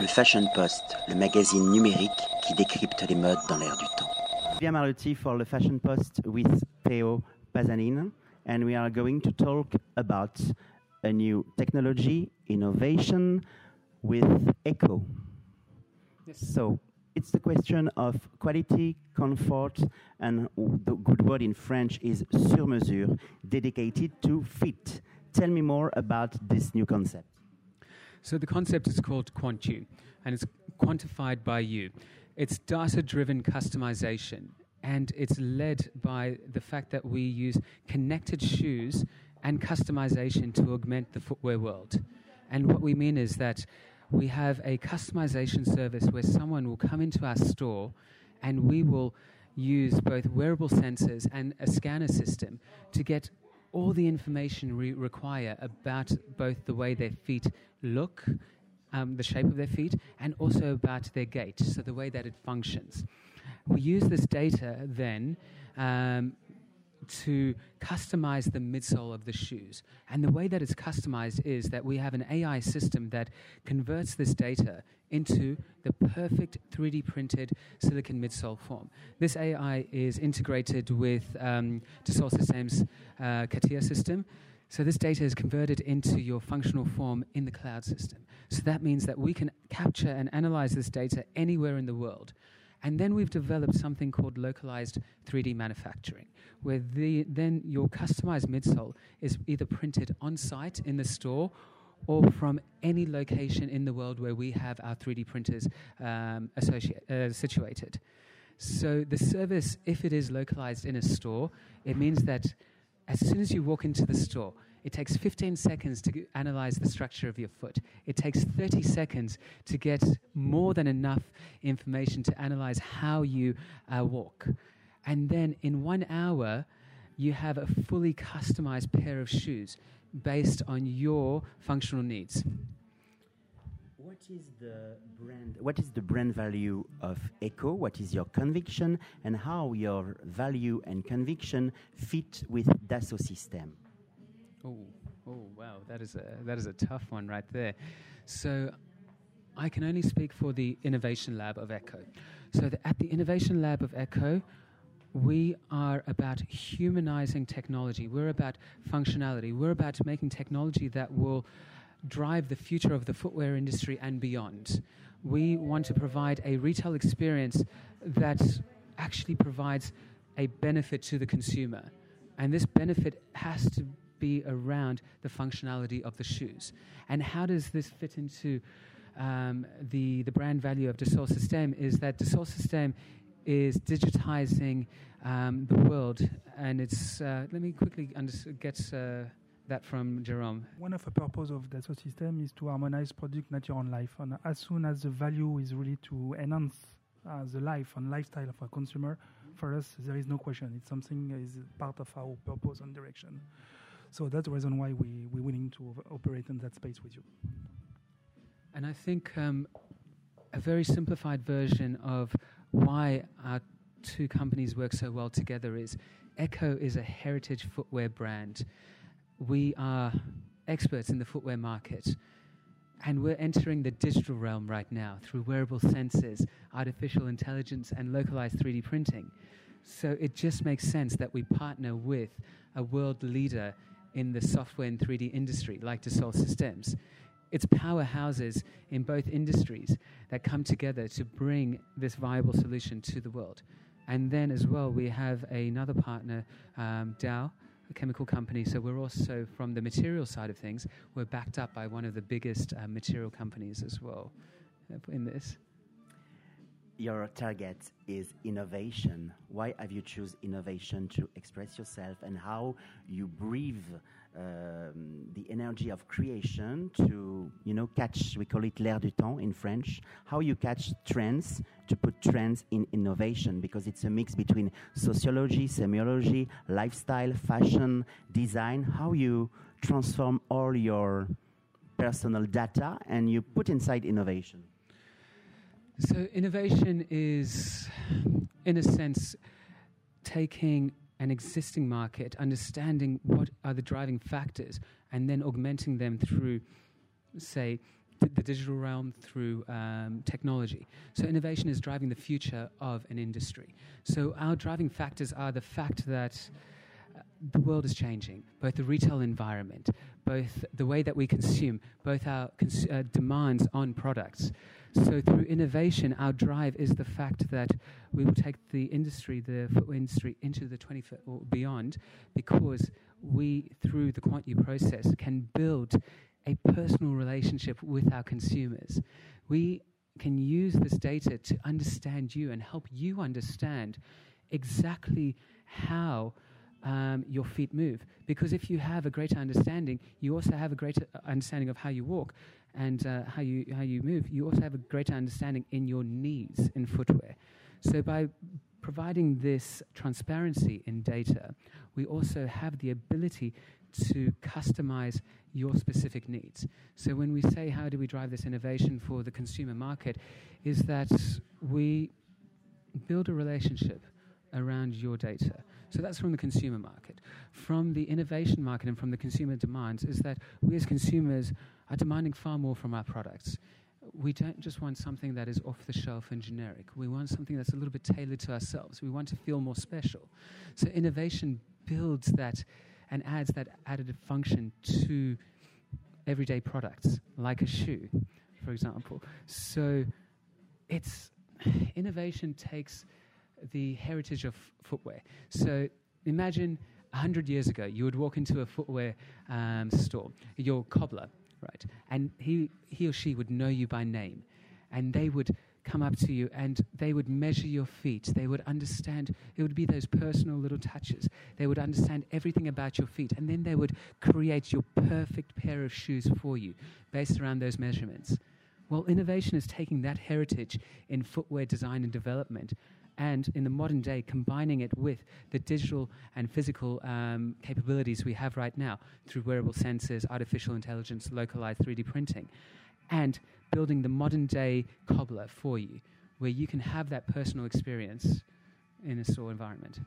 Le Fashion Post, le magazine numérique qui décrypte les modes dans l'air du temps. Via Maruti for the Fashion Post with Teo Pazanin, and we are going to talk about a new technology, innovation with ECCO. Yes. So it's the question of quality, comfort, and the good word in French is sur mesure, dedicated to fit. Tell me more about this new concept. So the concept is called Quant-U, and it's quantified by you. It's data-driven customization, and it's led by the fact that we use connected shoes and customization to augment the footwear world. And what we mean is that we have a customization service where someone will come into our store and we will use both wearable sensors and a scanner system to get all the information we require about both the way their feet look, um, the shape of their feet, and also about their gait, so the way that it functions. We use this data then um, to customize the midsole of the shoes. And the way that it's customized is that we have an AI system that converts this data into the perfect 3D printed silicon midsole form. This AI is integrated with um, Dassault Systèmes uh, CATIA system. So this data is converted into your functional form in the cloud system. So that means that we can capture and analyze this data anywhere in the world. And then we've developed something called localized 3D manufacturing, where the, then your customized midsole is either printed on site in the store or from any location in the world where we have our 3D printers um, uh, situated. So the service, if it is localized in a store, it means that as soon as you walk into the store, it takes 15 seconds to analyze the structure of your foot. It takes 30 seconds to get more than enough information to analyze how you uh, walk. And then in one hour, you have a fully customized pair of shoes based on your functional needs. What is the brand? What is the brand value of ECCO? What is your conviction, and how your value and conviction fit with Dassault Systèmes? Oh, oh, wow, that is a that is a tough one right there. So, I can only speak for the innovation lab of ECCO. So, the, at the innovation lab of ECCO, we are about humanizing technology. We're about functionality. We're about making technology that will drive the future of the footwear industry and beyond. We want to provide a retail experience that actually provides a benefit to the consumer. And this benefit has to be around the functionality of the shoes. And how does this fit into um, the, the brand value of Dassault Systèmes? Is that Dassault Systèmes is digitizing um, the world, and it's. Uh, let me quickly get uh, that from Jerome. One of the purpose of Dassault Systèmes is to harmonize product, nature, and life. And as soon as the value is really to enhance uh, the life and lifestyle of a consumer, for us there is no question. It's something that is part of our purpose and direction. So that's the reason why we, we're willing to operate in that space with you. And I think um, a very simplified version of why our two companies work so well together is ECCO is a heritage footwear brand. We are experts in the footwear market. And we're entering the digital realm right now through wearable sensors, artificial intelligence, and localized 3D printing. So it just makes sense that we partner with a world leader in the software and 3D industry, like Dassault Systèmes. It's powerhouses in both industries that come together to bring this viable solution to the world. And then, as well, we have another partner, um, Dow, a chemical company. So we're also, from the material side of things, we're backed up by one of the biggest uh, material companies as well in this your target is innovation. Why have you choose innovation to express yourself and how you breathe um, the energy of creation to, you know, catch, we call it l'air du temps in French, how you catch trends to put trends in innovation because it's a mix between sociology, semiology, lifestyle, fashion, design, how you transform all your personal data and you put inside innovation. So, innovation is, in a sense, taking an existing market, understanding what are the driving factors, and then augmenting them through, say, the digital realm through um, technology. So innovation is driving the future of an industry. So our driving factors are the fact that the world is changing, both the retail environment, both the way that we consume, both our cons- uh, demands on products. So through innovation, our drive is the fact that we will take the industry, the footwear industry, into the 21st or beyond, because we, through the Quant-U process, can build a personal relationship with our consumers. We can use this data to understand you and help you understand exactly how um, your feet move. Because if you have a greater understanding, you also have a greater uh, understanding of how you walk and uh, how you how you move. You also have a greater understanding in your needs in footwear. So by providing this transparency in data, we also have the ability to customize your specific needs. So when we say how do we drive this innovation for the consumer market, is that we build a relationship around your data. So that's from the consumer market. From the innovation market and from the consumer demands is that we as consumers are demanding far more from our products. We don't just want something that is off the shelf and generic. We want something that's a little bit tailored to ourselves. We want to feel more special. So innovation builds that and adds that added function to everyday products, like a shoe, for example. So it's innovation takes the heritage of footwear. So imagine 100 years ago, you would walk into a footwear um, store, your cobbler, right? And he, he or she would know you by name. And they would come up to you and they would measure your feet. They would understand, it would be those personal little touches. They would understand everything about your feet. And then they would create your perfect pair of shoes for you based around those measurements. Well, innovation is taking that heritage in footwear design and development and in the modern day, combining it with the digital and physical um, capabilities we have right now through wearable sensors, artificial intelligence, localized 3D printing, and building the modern day cobbler for you, where you can have that personal experience in a store environment.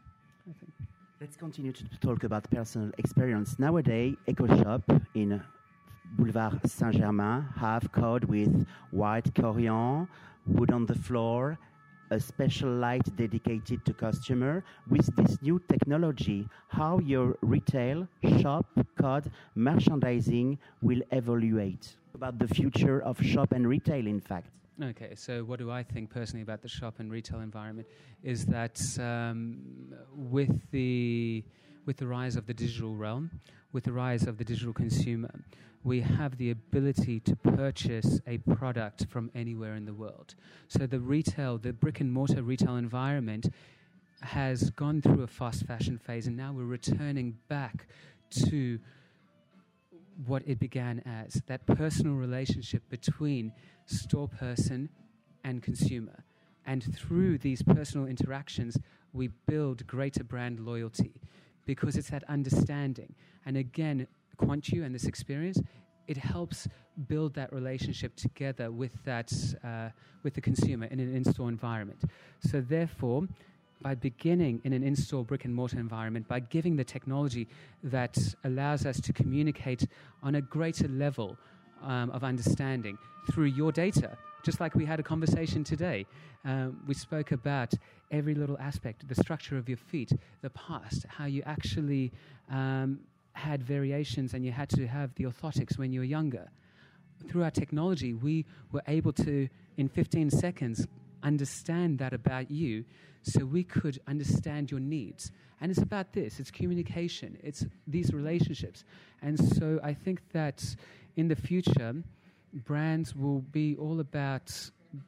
Let's continue to talk about personal experience. Nowadays, EcoShop in Boulevard Saint Germain have code with white corian, wood on the floor, a special light dedicated to customer with this new technology. How your retail shop code merchandising will evaluate about the future of shop and retail in fact. Okay, so what do I think personally about the shop and retail environment? Is that um, with the with the rise of the digital realm, with the rise of the digital consumer, we have the ability to purchase a product from anywhere in the world. So the retail, the brick and mortar retail environment has gone through a fast fashion phase, and now we're returning back to what it began as that personal relationship between store person and consumer. And through these personal interactions, we build greater brand loyalty because it's that understanding. And again, Quant-U and this experience, it helps build that relationship together with that uh, with the consumer in an in-store environment. So therefore, by beginning in an in-store brick and mortar environment, by giving the technology that allows us to communicate on a greater level um, of understanding through your data, just like we had a conversation today. Um, we spoke about every little aspect, the structure of your feet, the past, how you actually um, had variations and you had to have the orthotics when you were younger. Through our technology, we were able to, in 15 seconds, understand that about you so we could understand your needs. And it's about this it's communication, it's these relationships. And so I think that in the future, brands will be all about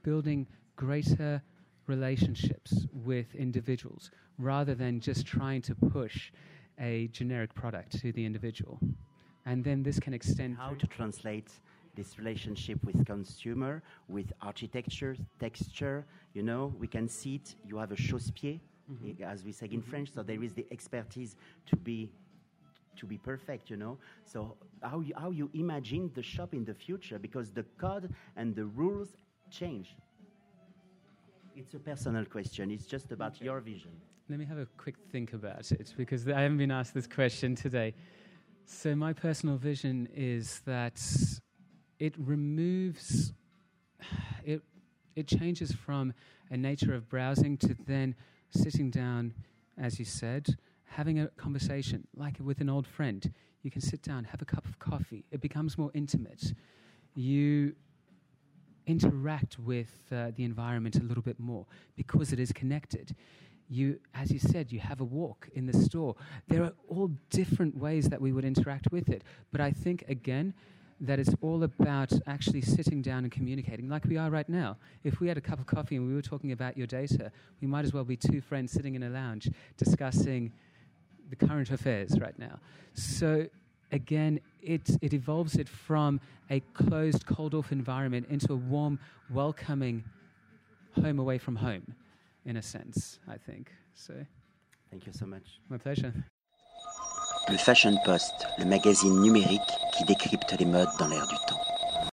building greater relationships with individuals rather than just trying to push a generic product to the individual. And then this can extend. How to translate this relationship with consumer, with architecture, texture. You know, we can see it. You have a chausse-pied, mm-hmm. as we say in French. So there is the expertise to be to be perfect. You know. So how you, how you imagine the shop in the future because the code and the rules change. It's a personal question. It's just about okay. your vision. Let me have a quick think about it because I haven't been asked this question today. So, my personal vision is that it removes it it changes from a nature of browsing to then sitting down, as you said, having a conversation like with an old friend. You can sit down, have a cup of coffee. It becomes more intimate. You interact with uh, the environment a little bit more because it is connected. You, as you said, you have a walk in the store. There are all different ways that we would interact with it. But I think, again, that it's all about actually sitting down and communicating like we are right now. If we had a cup of coffee and we were talking about your data, we might as well be two friends sitting in a lounge discussing the current affairs right now. So again, it, it evolves it from a closed, cold off environment into a warm, welcoming home away from home, in a sense, I think. So, Thank you so much. my pleasure. Le Fashion Post, le magazine numérique qui décrypte les modes dans l'air du temps.